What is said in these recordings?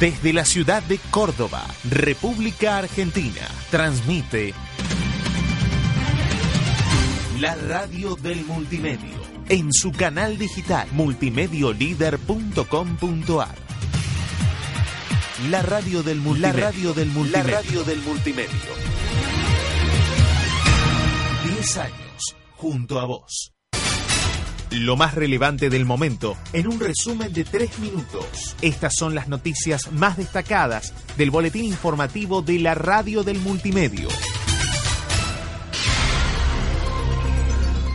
Desde la ciudad de Córdoba, República Argentina, transmite la radio del multimedio en su canal digital multimediolider.com.ar. La radio del multimedio. La radio del multimedio. La radio del multimedio. 10 años junto a vos. Lo más relevante del momento en un resumen de tres minutos. Estas son las noticias más destacadas del boletín informativo de la radio del multimedio.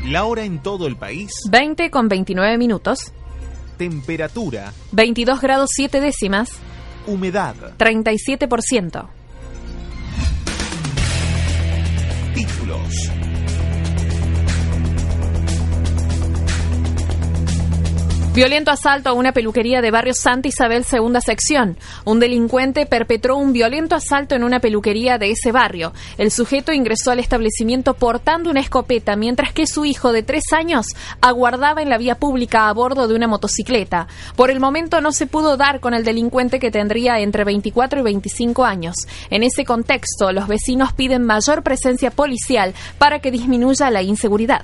La hora en todo el país. 20 con 29 minutos. Temperatura. 22 grados 7 décimas. Humedad. 37%. Títulos. Violento asalto a una peluquería de barrio Santa Isabel, segunda sección. Un delincuente perpetró un violento asalto en una peluquería de ese barrio. El sujeto ingresó al establecimiento portando una escopeta, mientras que su hijo de tres años aguardaba en la vía pública a bordo de una motocicleta. Por el momento no se pudo dar con el delincuente que tendría entre 24 y 25 años. En ese contexto, los vecinos piden mayor presencia policial para que disminuya la inseguridad.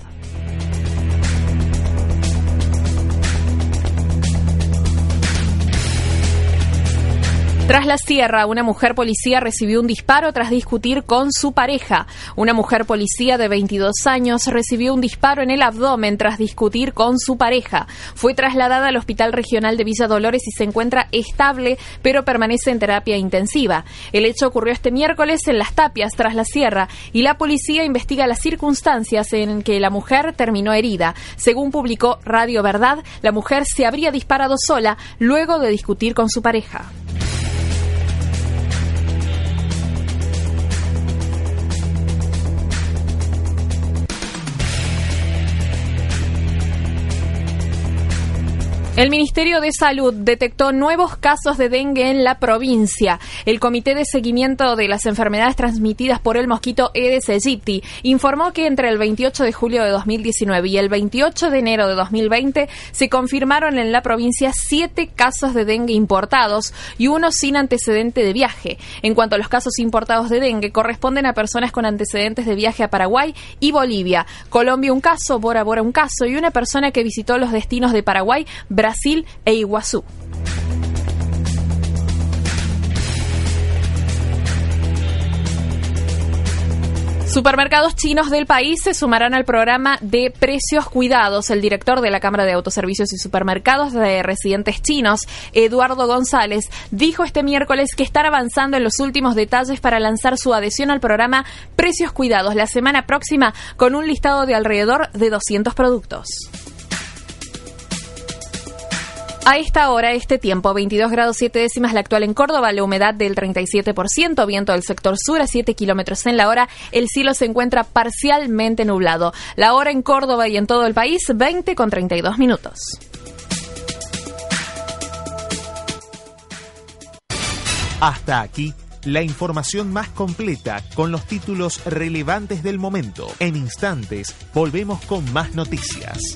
Tras la sierra, una mujer policía recibió un disparo tras discutir con su pareja. Una mujer policía de 22 años recibió un disparo en el abdomen tras discutir con su pareja. Fue trasladada al Hospital Regional de Villa Dolores y se encuentra estable, pero permanece en terapia intensiva. El hecho ocurrió este miércoles en Las Tapias, tras la sierra, y la policía investiga las circunstancias en que la mujer terminó herida. Según publicó Radio Verdad, la mujer se habría disparado sola luego de discutir con su pareja. El Ministerio de Salud detectó nuevos casos de dengue en la provincia. El Comité de Seguimiento de las Enfermedades Transmitidas por el mosquito Aedes aegypti informó que entre el 28 de julio de 2019 y el 28 de enero de 2020 se confirmaron en la provincia siete casos de dengue importados y uno sin antecedente de viaje. En cuanto a los casos importados de dengue, corresponden a personas con antecedentes de viaje a Paraguay y Bolivia. Colombia un caso, Bora Bora un caso y una persona que visitó los destinos de Paraguay, Brasil e Iguazú. Supermercados chinos del país se sumarán al programa de precios cuidados. El director de la Cámara de Autoservicios y Supermercados de Residentes Chinos, Eduardo González, dijo este miércoles que están avanzando en los últimos detalles para lanzar su adhesión al programa Precios Cuidados la semana próxima con un listado de alrededor de 200 productos. A esta hora, este tiempo, 22 grados 7 décimas la actual en Córdoba, la humedad del 37%, viento del sector sur a 7 kilómetros en la hora, el cielo se encuentra parcialmente nublado. La hora en Córdoba y en todo el país, 20 con 32 minutos. Hasta aquí la información más completa con los títulos relevantes del momento. En instantes, volvemos con más noticias.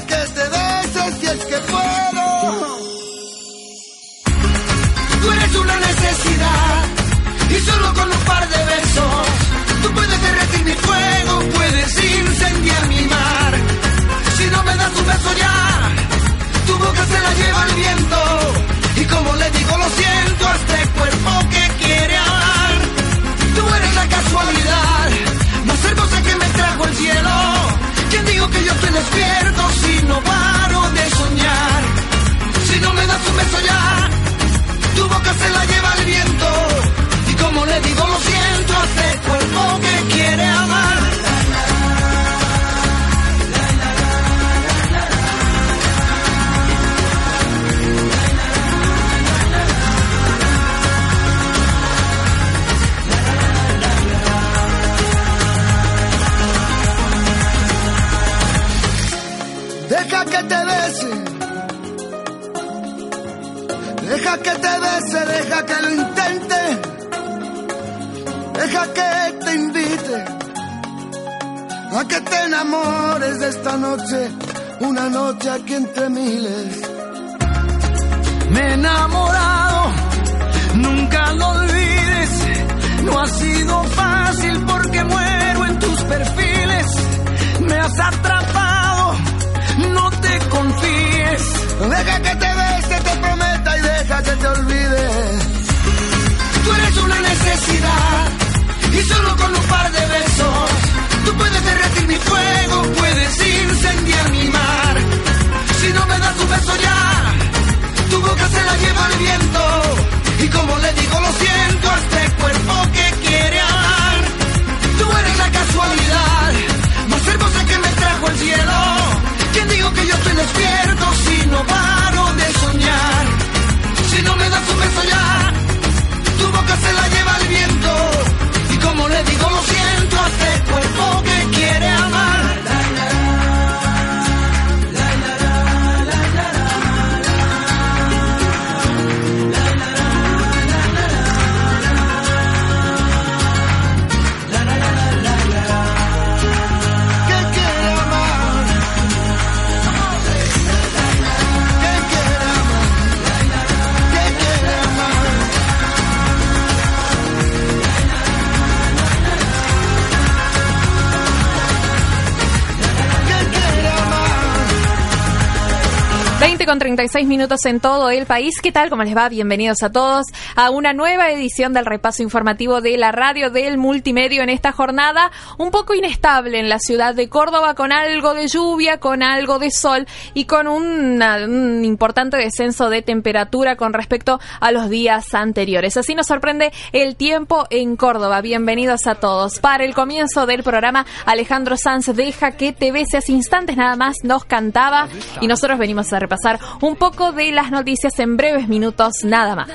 boca se la lleva el viento y como le digo lo siento a este cuerpo que quiere amar. Tú eres la casualidad más hermosa que me trajo el cielo. ¿Quién digo que yo estoy despierto si no paro de soñar? Si no me das un beso ya, tu boca se la lleva el viento. Y como le digo lo siento a este cuerpo que quiere amar. Deja que te invite a que te enamores de esta noche, una noche aquí entre miles. Me he enamorado, nunca lo olvides. No ha sido fácil porque muero en tus perfiles. Me has atrapado, no te confíes. Deja que te bese, te prometa y deja que te olvides. Y solo con un par de besos tú puedes derretir mi fuego, puedes incendiar mi mar. Si no me das un beso ya, tu boca se la lleva el viento y como le digo lo siento a este cuerpo que quiere amar. Tú eres la casualidad más hermosa que me trajo el cielo. ¿Quién digo que yo estoy despierto si 20 con 36 minutos en todo el país. ¿Qué tal? ¿Cómo les va? Bienvenidos a todos a una nueva edición del repaso informativo de la radio del multimedio en esta jornada un poco inestable en la ciudad de Córdoba con algo de lluvia, con algo de sol y con una- un importante descenso de temperatura con respecto a los días anteriores. Así nos sorprende el tiempo en Córdoba. Bienvenidos a todos. Para el comienzo del programa, Alejandro Sanz deja que bese hace instantes nada más nos cantaba y nosotros venimos a repasar un poco de las noticias en breves minutos nada más.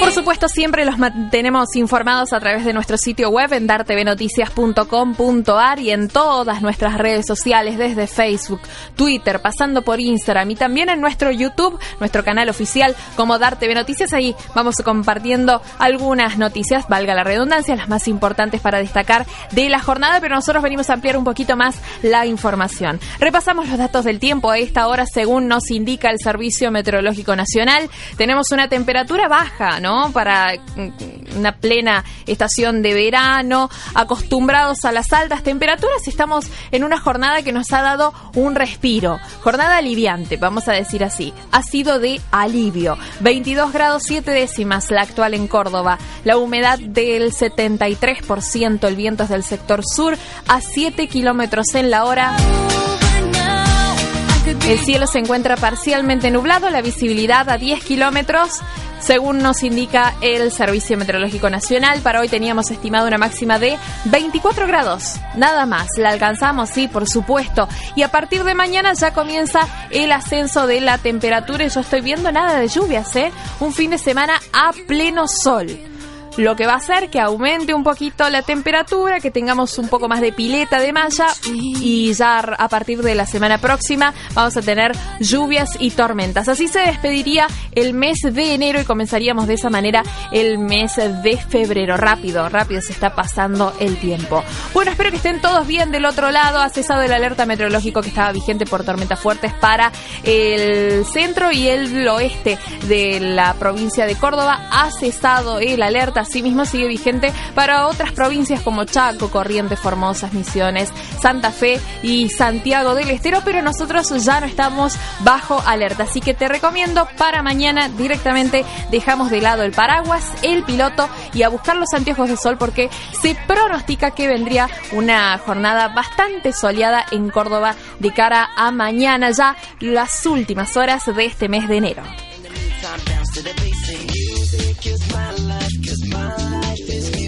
Por supuesto, siempre los mantenemos informados a través de nuestro sitio web en dartvnoticias.com.ar y en todas nuestras redes sociales, desde Facebook, Twitter, pasando por Instagram y también en nuestro YouTube, nuestro canal oficial como Dar Noticias. Ahí vamos compartiendo algunas noticias, valga la redundancia, las más importantes para destacar de la jornada, pero nosotros venimos a ampliar un poquito más la información. Repasamos los datos del tiempo a esta hora según nos indica el Servicio Meteorológico Nacional. Tenemos una temperatura baja, ¿no? Para mm, una plena estación de verano, acostumbrados a las altas temperaturas, estamos en una jornada que nos ha dado un respiro. Jornada aliviante, vamos a decir así. Ha sido de alivio. 22 grados 7 décimas la actual en Córdoba. La humedad del 73%, el viento es del sector sur a 7 kilómetros en la hora. El cielo se encuentra parcialmente nublado, la visibilidad a 10 kilómetros. Según nos indica el Servicio Meteorológico Nacional, para hoy teníamos estimado una máxima de 24 grados. Nada más. La alcanzamos, sí, por supuesto. Y a partir de mañana ya comienza el ascenso de la temperatura y yo estoy viendo nada de lluvias, ¿eh? Un fin de semana a pleno sol. Lo que va a hacer que aumente un poquito la temperatura, que tengamos un poco más de pileta de malla y ya a partir de la semana próxima vamos a tener lluvias y tormentas. Así se despediría el mes de enero y comenzaríamos de esa manera el mes de febrero. Rápido, rápido se está pasando el tiempo. Bueno, espero que estén todos bien del otro lado. Ha cesado el alerta meteorológico que estaba vigente por tormentas fuertes para el centro y el oeste de la provincia de Córdoba. Ha cesado el alerta, asimismo sigue vigente para otras provincias como Chaco, Corrientes, Formosas, Misiones, Santa Fe y Santiago del Estero, pero nosotros ya no estamos bajo alerta. Así que te recomiendo para mañana directamente dejamos de lado el paraguas, el piloto y a buscar los anteojos de sol porque se pronostica que vendría una jornada bastante soleada en Córdoba de cara a mañana ya las últimas horas de este mes de enero the. Music is my life, cause my life is music.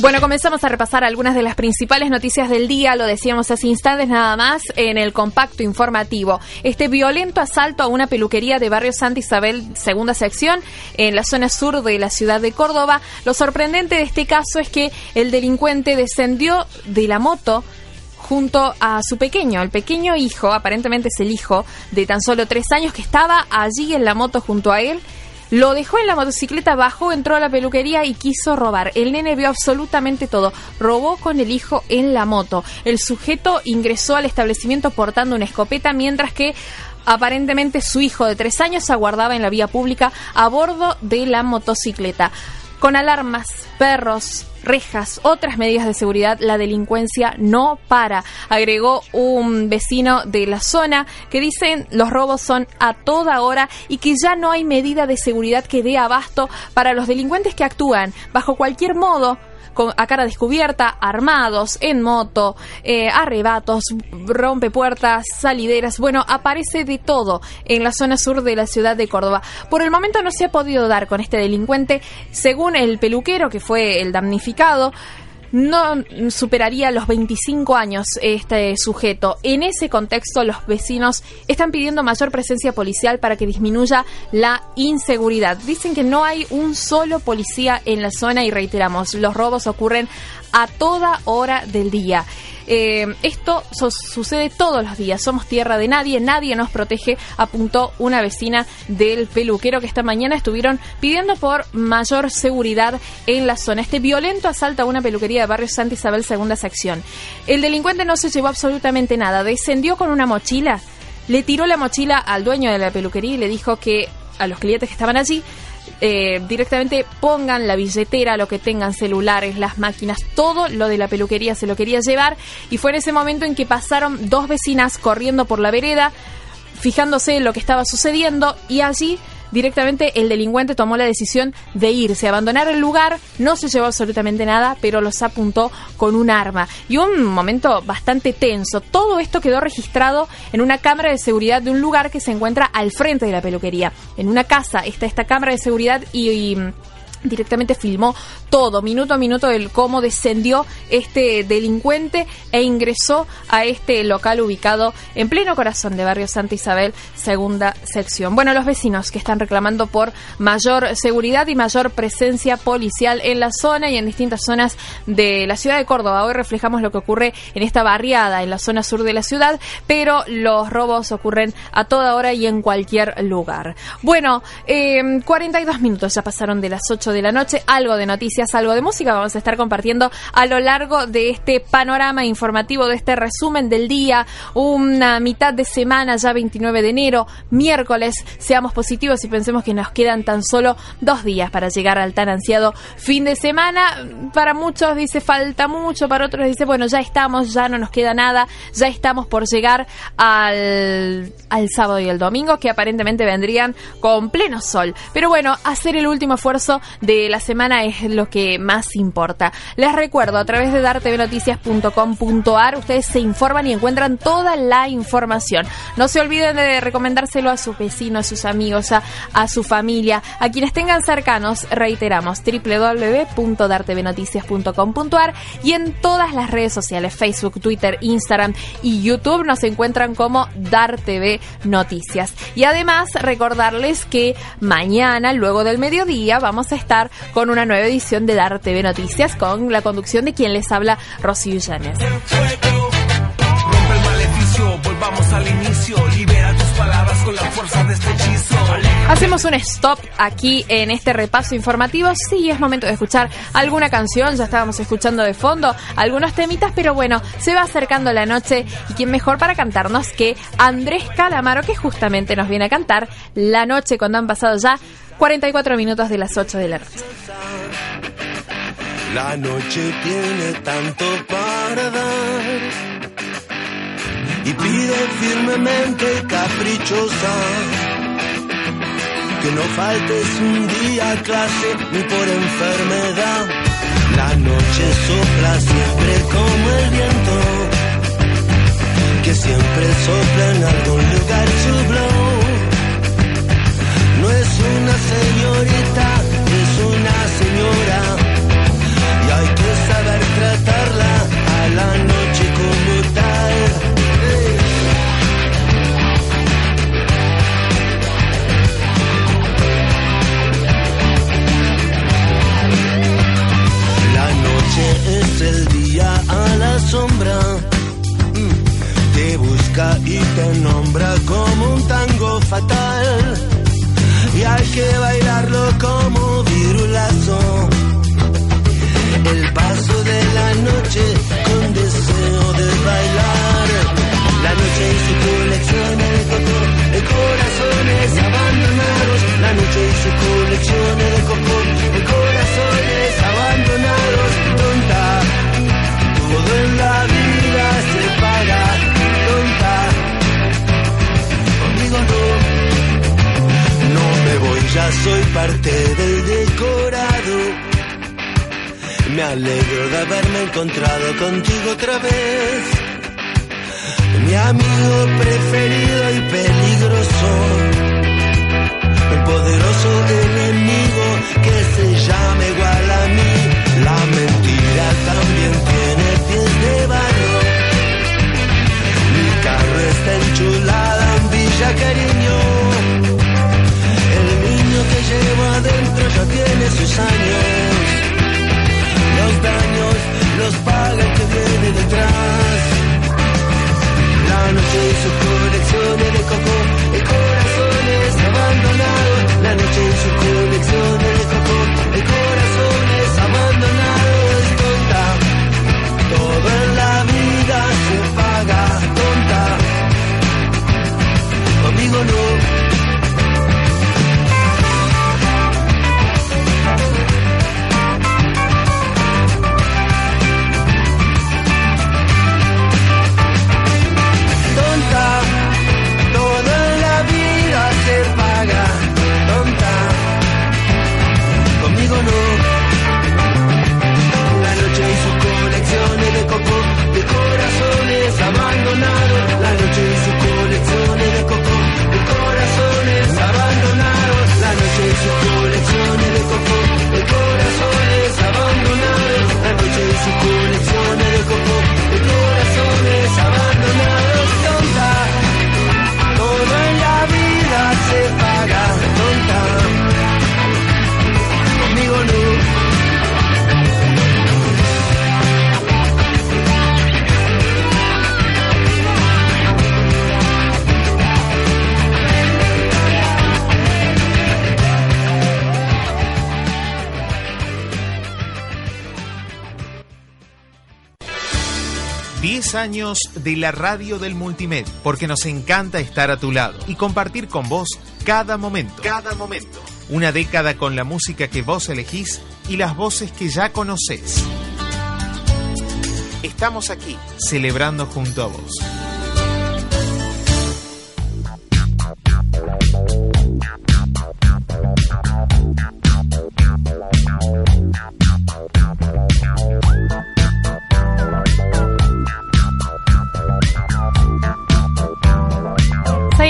Bueno, comenzamos a repasar algunas de las principales noticias del día, lo decíamos hace instantes nada más, en el compacto informativo. Este violento asalto a una peluquería de barrio Santa Isabel, segunda sección, en la zona sur de la ciudad de Córdoba. Lo sorprendente de este caso es que el delincuente descendió de la moto junto a su pequeño, el pequeño hijo, aparentemente es el hijo de tan solo tres años que estaba allí en la moto junto a él. Lo dejó en la motocicleta, bajó, entró a la peluquería y quiso robar. El nene vio absolutamente todo. Robó con el hijo en la moto. El sujeto ingresó al establecimiento portando una escopeta mientras que aparentemente su hijo de tres años aguardaba en la vía pública a bordo de la motocicleta. Con alarmas, perros, rejas, otras medidas de seguridad, la delincuencia no para, agregó un vecino de la zona que dicen los robos son a toda hora y que ya no hay medida de seguridad que dé abasto para los delincuentes que actúan. Bajo cualquier modo con, a cara descubierta, armados, en moto, eh, arrebatos, rompepuertas, salideras. Bueno, aparece de todo en la zona sur de la ciudad de Córdoba. Por el momento no se ha podido dar con este delincuente. Según el peluquero, que fue el damnificado, no superaría los 25 años este sujeto. En ese contexto, los vecinos están pidiendo mayor presencia policial para que disminuya la inseguridad. Dicen que no hay un solo policía en la zona y reiteramos, los robos ocurren a toda hora del día. Eh, esto sucede todos los días. Somos tierra de nadie, nadie nos protege, apuntó una vecina del peluquero que esta mañana estuvieron pidiendo por mayor seguridad en la zona. Este violento asalto a una peluquería de barrio Santa Isabel, segunda sección. El delincuente no se llevó absolutamente nada, descendió con una mochila, le tiró la mochila al dueño de la peluquería y le dijo que a los clientes que estaban allí eh, directamente pongan la billetera, lo que tengan, celulares, las máquinas, todo lo de la peluquería se lo quería llevar. Y fue en ese momento en que pasaron dos vecinas corriendo por la vereda, fijándose en lo que estaba sucediendo y allí directamente el delincuente tomó la decisión de irse, abandonar el lugar, no se llevó absolutamente nada, pero los apuntó con un arma. Y un momento bastante tenso. Todo esto quedó registrado en una cámara de seguridad de un lugar que se encuentra al frente de la peluquería. En una casa está esta cámara de seguridad y, y directamente filmó todo, minuto a minuto, el cómo descendió este delincuente e ingresó a este local ubicado en pleno corazón de Barrio Santa Isabel, segunda sección. Bueno, los vecinos que están reclamando por mayor seguridad y mayor presencia policial en la zona y en distintas zonas de la ciudad de Córdoba. Hoy reflejamos lo que ocurre en esta barriada, en la zona sur de la ciudad, pero los robos ocurren a toda hora y en cualquier lugar. Bueno, eh, 42 minutos ya pasaron de las 8 8 de la noche. Algo de noticias, algo de música vamos a estar compartiendo a lo largo de este panorama informativo, de este resumen del día. Una mitad de semana, ya 29 de enero, miércoles. Seamos positivos y pensemos que nos quedan tan solo dos días para llegar al tan ansiado fin de semana. Para muchos dice falta mucho, para otros dice, bueno, ya estamos, ya no nos queda nada, ya estamos por llegar al, al sábado y el domingo, que aparentemente vendrían con pleno sol. Pero bueno, hacer el último esfuerzo de la semana es lo que más importa. Les recuerdo, a través de dartvnoticias.com.ar, ustedes se informan y encuentran toda la información. No se olviden de recomendárselo a sus vecinos, a sus amigos, a, a su familia, a quienes tengan cercanos, reiteramos, www.dartvnoticias.com.ar y en todas las redes sociales, Facebook, Twitter, Instagram y YouTube nos encuentran como Dar TV Noticias. Y además recordarles que mañana, luego del mediodía, vamos a estar con una nueva edición de Dar TV Noticias con la conducción de quien les habla, Rocío Llanes. Hacemos un stop aquí en este repaso informativo. Sí, es momento de escuchar alguna canción. Ya estábamos escuchando de fondo algunos temitas, pero bueno, se va acercando la noche y quién mejor para cantarnos que Andrés Calamaro, que justamente nos viene a cantar la noche cuando han pasado ya 44 minutos de las 8 de la noche. La noche tiene tanto para dar y pide firmemente caprichosa que no faltes un día clase ni por enfermedad. La noche sopla siempre como el viento que siempre sopla en algún lugar su. No es una señorita, es una señora. Y hay que saber tratarla a la noche el día a la sombra. Mm. Te busca y te nombra como un tango fatal. Y hay que bailarlo como virulazo. El paso de la noche con deseo de bailar. La noche y su colección de coco, de corazones abandonados. La noche y su colección de coco, de corazones ya soy parte del decorado. Me alegro de haberme encontrado contigo otra vez. Mi amigo preferido y peligroso. El poderoso enemigo que se llama igual a mí. La mentira también tiene pies de barro. Mi carro está enchulada en Villa Cariño. El niño que llevo adentro ya tiene sus años. Los daños los paga 10 años de la radio del multimedia, porque nos encanta estar a tu lado y compartir con vos cada momento. Cada momento. Una década con la música que vos elegís y las voces que ya conocés. Estamos aquí, celebrando junto a vos.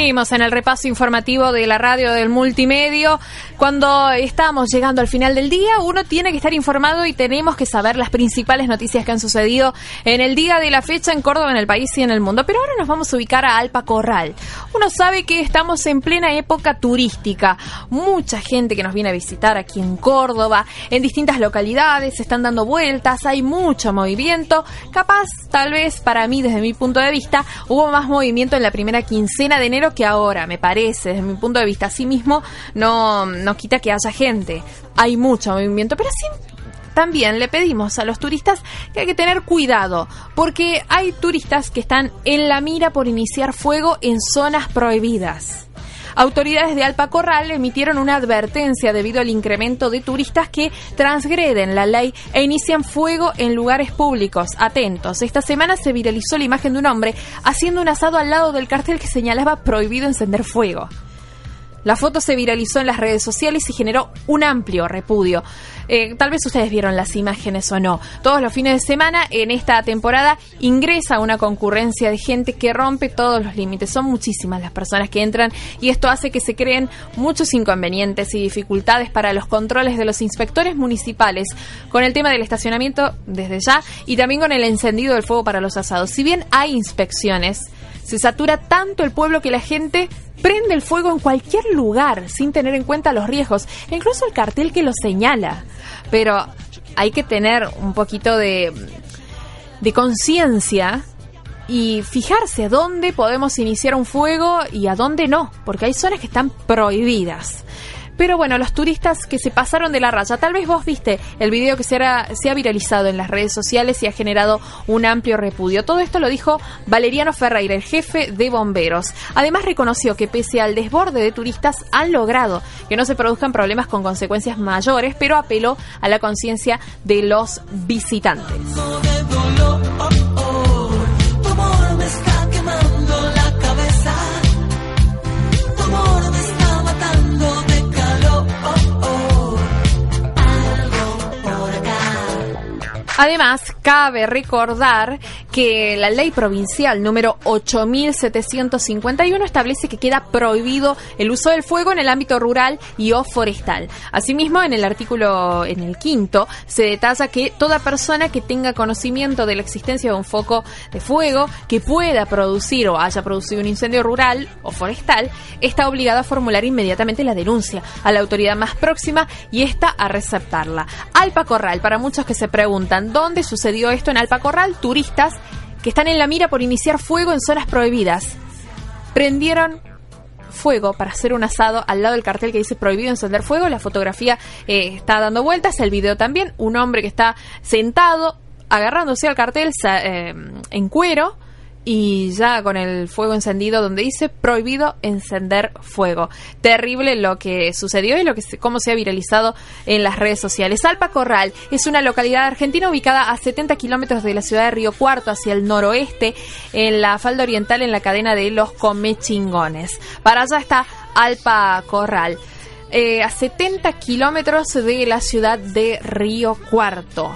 En el repaso informativo de la radio del multimedio. Cuando estamos llegando al final del día, uno tiene que estar informado y tenemos que saber las principales noticias que han sucedido en el día de la fecha en Córdoba, en el país y en el mundo. Pero ahora nos vamos a ubicar a Alpa Corral. Uno sabe que estamos en plena época turística. Mucha gente que nos viene a visitar aquí en Córdoba, en distintas localidades, se están dando vueltas, hay mucho movimiento. Capaz, tal vez para mí, desde mi punto de vista, hubo más movimiento en la primera quincena de enero que ahora, me parece, desde mi punto de vista. Así mismo, no, no quita que haya gente. Hay mucho movimiento, pero sí también le pedimos a los turistas que hay que tener cuidado, porque hay turistas que están en la mira por iniciar fuego en zonas prohibidas. Autoridades de Alpa Corral emitieron una advertencia debido al incremento de turistas que transgreden la ley e inician fuego en lugares públicos. Atentos, esta semana se viralizó la imagen de un hombre haciendo un asado al lado del cartel que señalaba prohibido encender fuego. La foto se viralizó en las redes sociales y generó un amplio repudio. Eh, tal vez ustedes vieron las imágenes o no. Todos los fines de semana en esta temporada ingresa una concurrencia de gente que rompe todos los límites. Son muchísimas las personas que entran y esto hace que se creen muchos inconvenientes y dificultades para los controles de los inspectores municipales con el tema del estacionamiento desde ya y también con el encendido del fuego para los asados. Si bien hay inspecciones, se satura tanto el pueblo que la gente prende el fuego en cualquier lugar sin tener en cuenta los riesgos, incluso el cartel que lo señala. Pero hay que tener un poquito de, de conciencia y fijarse a dónde podemos iniciar un fuego y a dónde no, porque hay zonas que están prohibidas. Pero bueno, los turistas que se pasaron de la raya, tal vez vos viste el video que se, ha viralizado en las redes sociales y ha generado un amplio repudio. Todo esto lo dijo Valeriano Ferreira, el jefe de bomberos. Además reconoció que pese al desborde de turistas han logrado que no se produzcan problemas con consecuencias mayores, pero apeló a la conciencia de los visitantes. Además, cabe recordar que la ley provincial número 8751 establece que queda prohibido el uso del fuego en el ámbito rural y o forestal. Asimismo, en el artículo, en el quinto, se detalla que toda persona que tenga conocimiento de la existencia de un foco de fuego que pueda producir o haya producido un incendio rural o forestal, está obligada a formular inmediatamente la denuncia a la autoridad más próxima y esta a receptarla. Alpa Corral, para muchos que se preguntan, ¿Dónde sucedió esto en Alpacorral? Turistas que están en la mira por iniciar fuego en zonas prohibidas. Prendieron fuego para hacer un asado al lado del cartel que dice prohibido encender fuego. La fotografía eh, está dando vueltas, el video también. Un hombre que está sentado agarrándose al cartel eh, en cuero y ya con el fuego encendido donde dice prohibido encender fuego. Terrible lo que sucedió y lo que cómo se ha viralizado en las redes sociales. Alpa Corral es una localidad argentina ubicada a 70 kilómetros de la ciudad de Río Cuarto hacia el noroeste en la falda oriental en la cadena de los Comechingones. Para allá está Alpa Corral. Eh, a 70 kilómetros de la ciudad de Río Cuarto.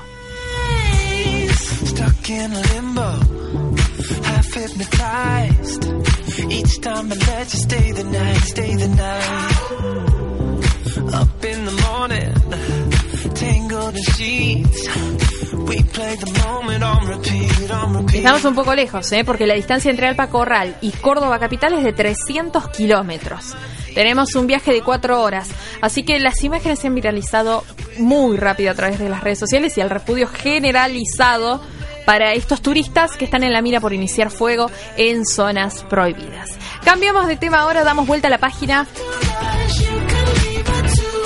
Estamos un poco lejos, ¿eh? porque la distancia entre Alpa Corral y Córdoba Capital es de 300 kilómetros. Tenemos un viaje de cuatro horas, así que las imágenes se han viralizado muy rápido a través de las redes sociales y el repudio generalizado para estos turistas que están en la mira por iniciar fuego en zonas prohibidas. Cambiamos de tema ahora, damos vuelta a la página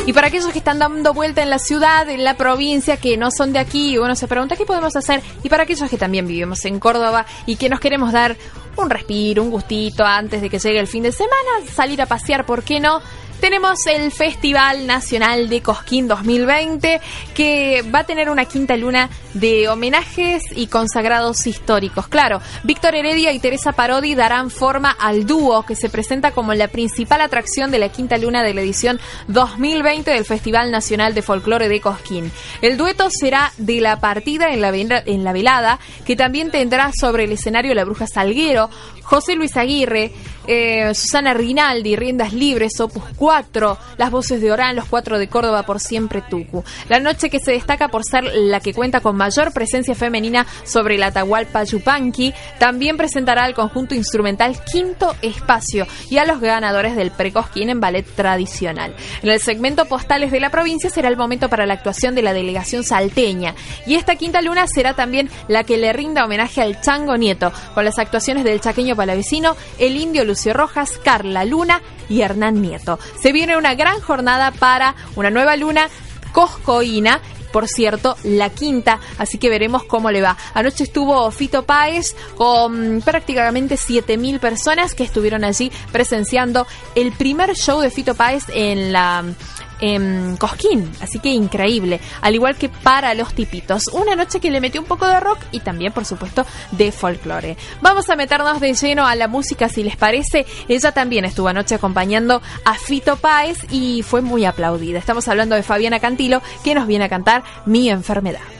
Y para aquellos que están dando vuelta en la ciudad, en la provincia, que no son de aquí, uno se pregunta qué podemos hacer. Y para aquellos que también vivimos en Córdoba y que nos queremos dar un respiro, un gustito antes de que llegue el fin de semana, salir a pasear, ¿por qué no? Tenemos el Festival Nacional de Cosquín 2020 que va a tener una quinta luna de homenajes y consagrados históricos. Claro, Víctor Heredia y Teresa Parodi darán forma al dúo que se presenta como la principal atracción de la quinta luna de la edición 2020 del Festival Nacional de Folclore de Cosquín. El dueto será de la partida en la, en la velada que también tendrá sobre el escenario la bruja Salguero, José Luis Aguirre, eh, Susana Rinaldi, Riendas Libres, Opus 4, Las Voces de Orán, Los Cuatro de Córdoba por siempre Tucu. La noche que se destaca por ser la que cuenta con mayor presencia femenina sobre el Atahualpa Yupanqui, también presentará al conjunto instrumental Quinto Espacio y a los ganadores del Precosquín en ballet tradicional. En el segmento Postales de la provincia será el momento para la actuación de la delegación salteña y esta quinta luna será también la que le rinda homenaje al Chango Nieto con las actuaciones del chaqueño Palavecino, el indio Lucio Rojas, Carla Luna y Hernán Nieto. Se viene una gran jornada para una nueva luna coscoína por cierto, la quinta, así que veremos cómo le va. Anoche estuvo Fito Páez con prácticamente 7.000 personas que estuvieron allí presenciando el primer show de Fito Páez en la en Cosquín, así que increíble, al igual que para los tipitos. Una noche que le metió un poco de rock y también, por supuesto, de folclore. Vamos a meternos de lleno a la música, si les parece. Ella también estuvo anoche acompañando a Fito Páez y fue muy aplaudida. Estamos hablando de Fabiana Cantilo, que nos viene a cantar Mi enfermedad.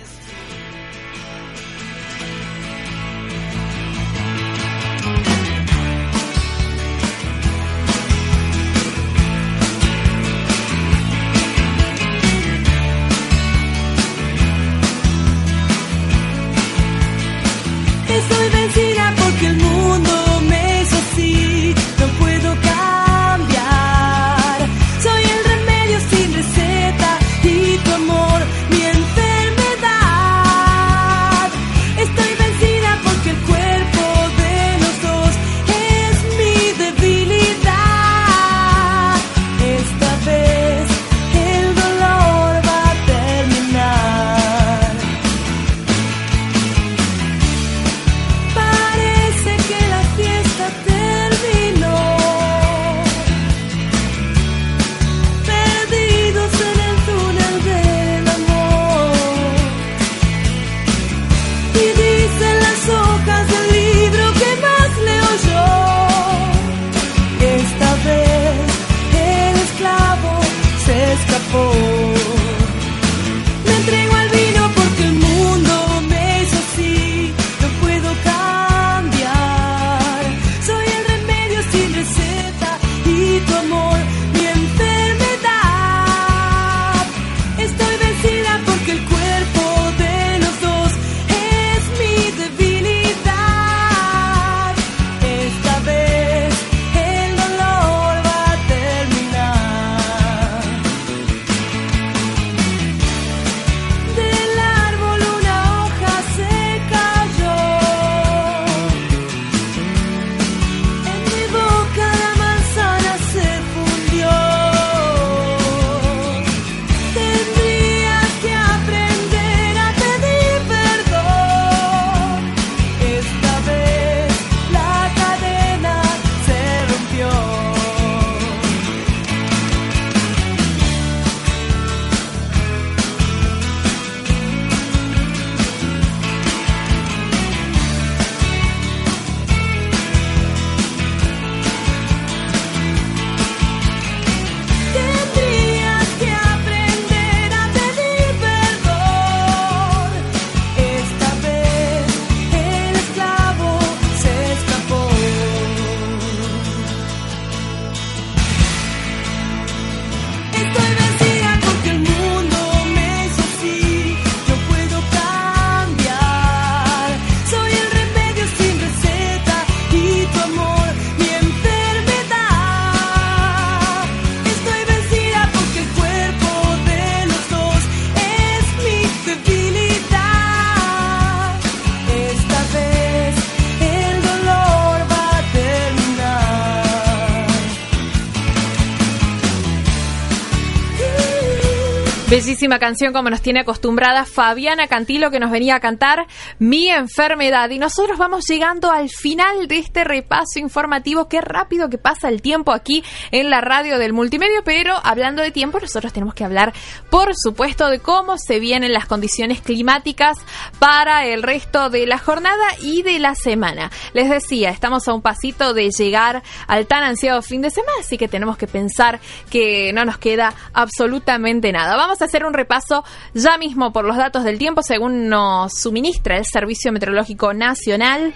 Bellísima canción como nos tiene acostumbrada Fabiana Cantilo que nos venía a cantar Mi enfermedad. Y nosotros vamos llegando al final de este repaso informativo. Qué rápido que pasa el tiempo aquí en la radio del multimedio. Pero hablando de tiempo, nosotros tenemos que hablar, por supuesto, de cómo se vienen las condiciones climáticas para el resto de la jornada y de la semana. Les decía, estamos a un pasito de llegar al tan ansiado fin de semana, así que tenemos que pensar que no nos queda absolutamente nada. Vamos a hacer un repaso ya mismo por los datos del tiempo según nos suministra el Servicio Meteorológico Nacional.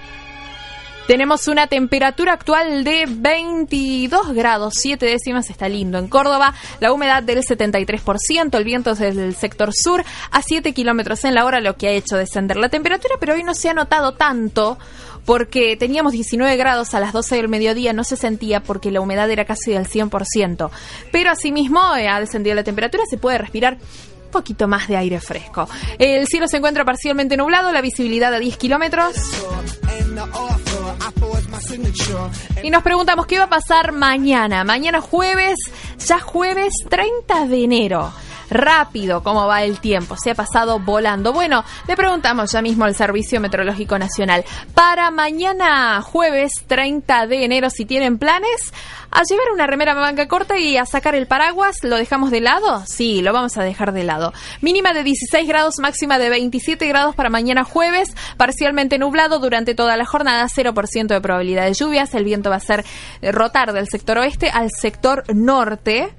Tenemos una temperatura actual de 22 grados 7 décimas, está lindo. En Córdoba, la humedad del 73%, el viento es del sector sur a 7 kilómetros en la hora, lo que ha hecho descender la temperatura, pero hoy no se ha notado tanto porque teníamos 19 grados a las 12 del mediodía, no se sentía porque la humedad era casi del 100%. Pero asimismo eh, ha descendido la temperatura, se puede respirar un poquito más de aire fresco. El cielo se encuentra parcialmente nublado, la visibilidad a 10 kilómetros. Y nos preguntamos qué va a pasar mañana. Mañana jueves, ya jueves 30 de enero rápido cómo va el tiempo, se ha pasado volando. Bueno, le preguntamos ya mismo al Servicio Meteorológico Nacional. Para mañana jueves 30 de enero, si tienen planes, a llevar una remera manga corta y a sacar el paraguas, ¿lo dejamos de lado? Sí, lo vamos a dejar de lado. Mínima de 16 grados, máxima de 27 grados para mañana jueves, parcialmente nublado durante toda la jornada, 0% de probabilidad de lluvias, el viento va a ser eh, rotar del sector oeste al sector norte.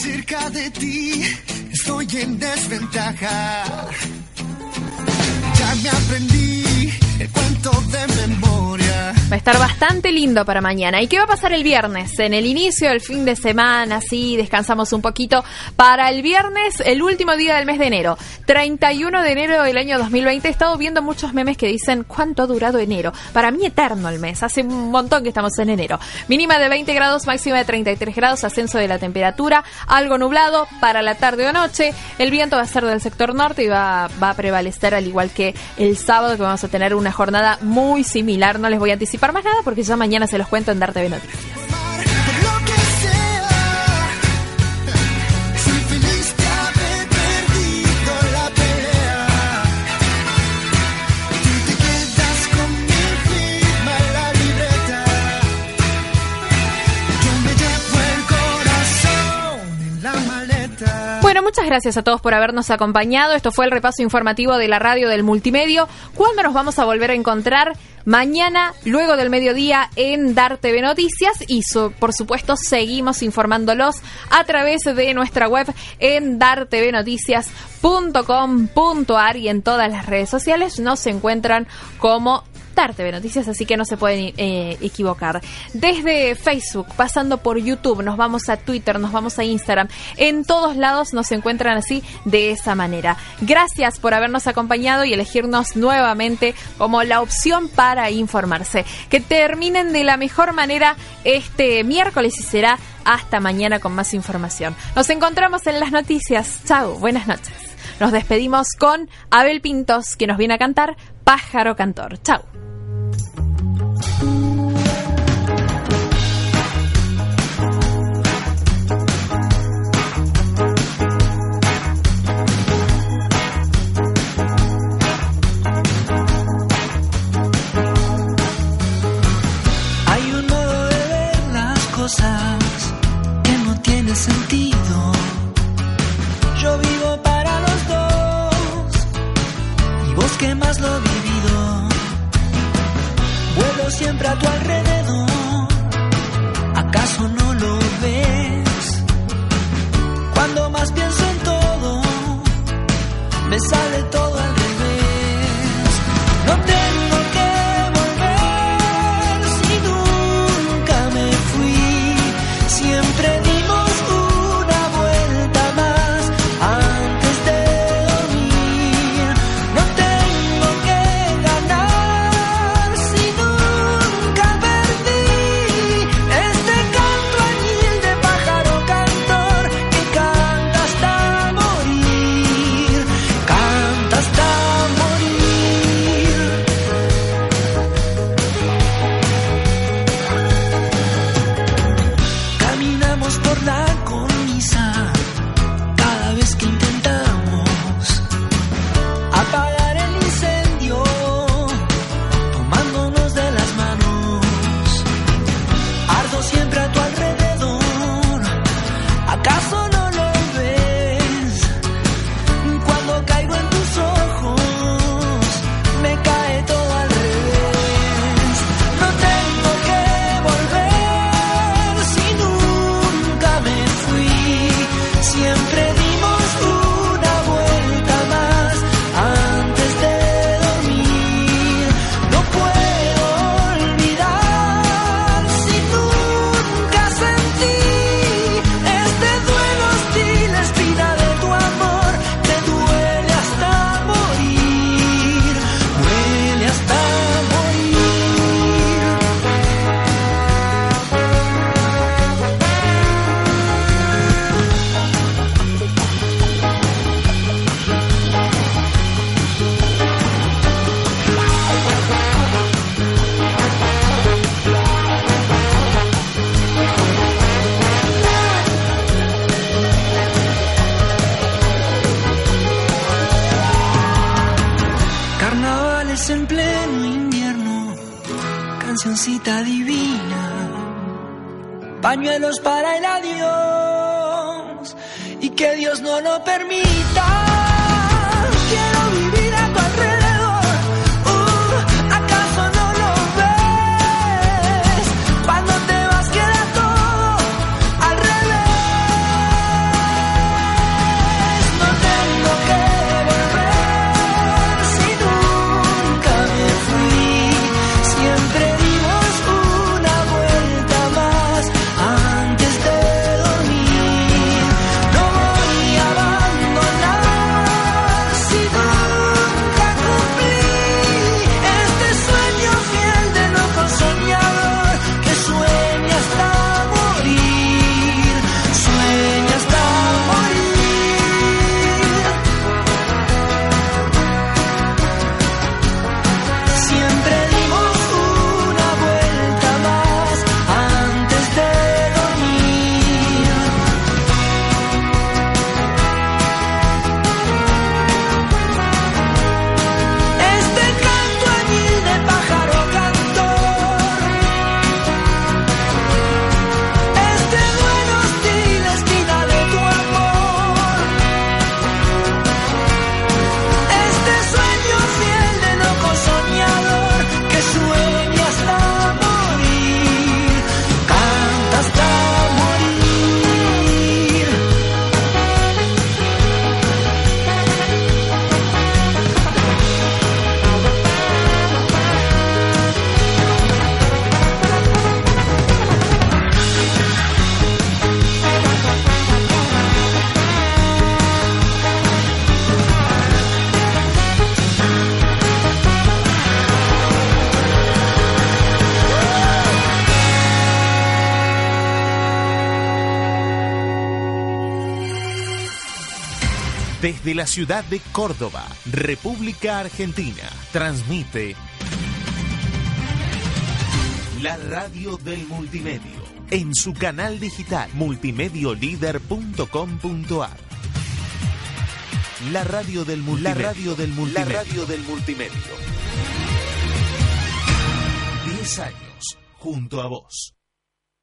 Cerca de ti estoy en desventaja. Ya me aprendí el cuento de memoria. Va a estar bastante lindo para mañana. ¿Y qué va a pasar el viernes? En el inicio del fin de semana, sí, descansamos un poquito. Para el viernes, el último día del mes de enero, 31 de enero del año 2020, he estado viendo muchos memes que dicen cuánto ha durado enero. Para mí eterno el mes, hace un montón que estamos en enero. Mínima de 20 grados, máxima de 33 grados, ascenso de la temperatura, algo nublado para la tarde o noche. El viento va a ser del sector norte y va, va a prevalecer al igual que el sábado que vamos a tener una jornada muy similar. No les voy a anticipar más nada porque ya mañana se los cuento en Darte TV Noticias. Muchas gracias a todos por habernos acompañado. Esto fue el repaso informativo de la radio del multimedio. ¿Cuándo nos vamos a volver a encontrar? Mañana, luego del mediodía, en Dar TV Noticias. Y por supuesto, seguimos informándolos a través de nuestra web en dartvnoticias.com.ar y en todas las redes sociales nos encuentran como Dar TV Noticias, así que no se pueden eh, equivocar. Desde Facebook, pasando por YouTube, nos vamos a Twitter, nos vamos a Instagram. En todos lados nos encuentran así, de esa manera. Gracias por habernos acompañado y elegirnos nuevamente como la opción para informarse. Que terminen de la mejor manera este miércoles y será hasta mañana con más información. Nos encontramos en las noticias. Chao, buenas noches. Nos despedimos con Abel Pintos, que nos viene a cantar Pájaro Cantor. Chao. desde la ciudad de Córdoba, República Argentina. Transmite la radio del multimedio en su canal digital multimediolider.com.ar. La radio del multimedio. La radio del multimedio. La radio del multimedio. 10 años junto a vos.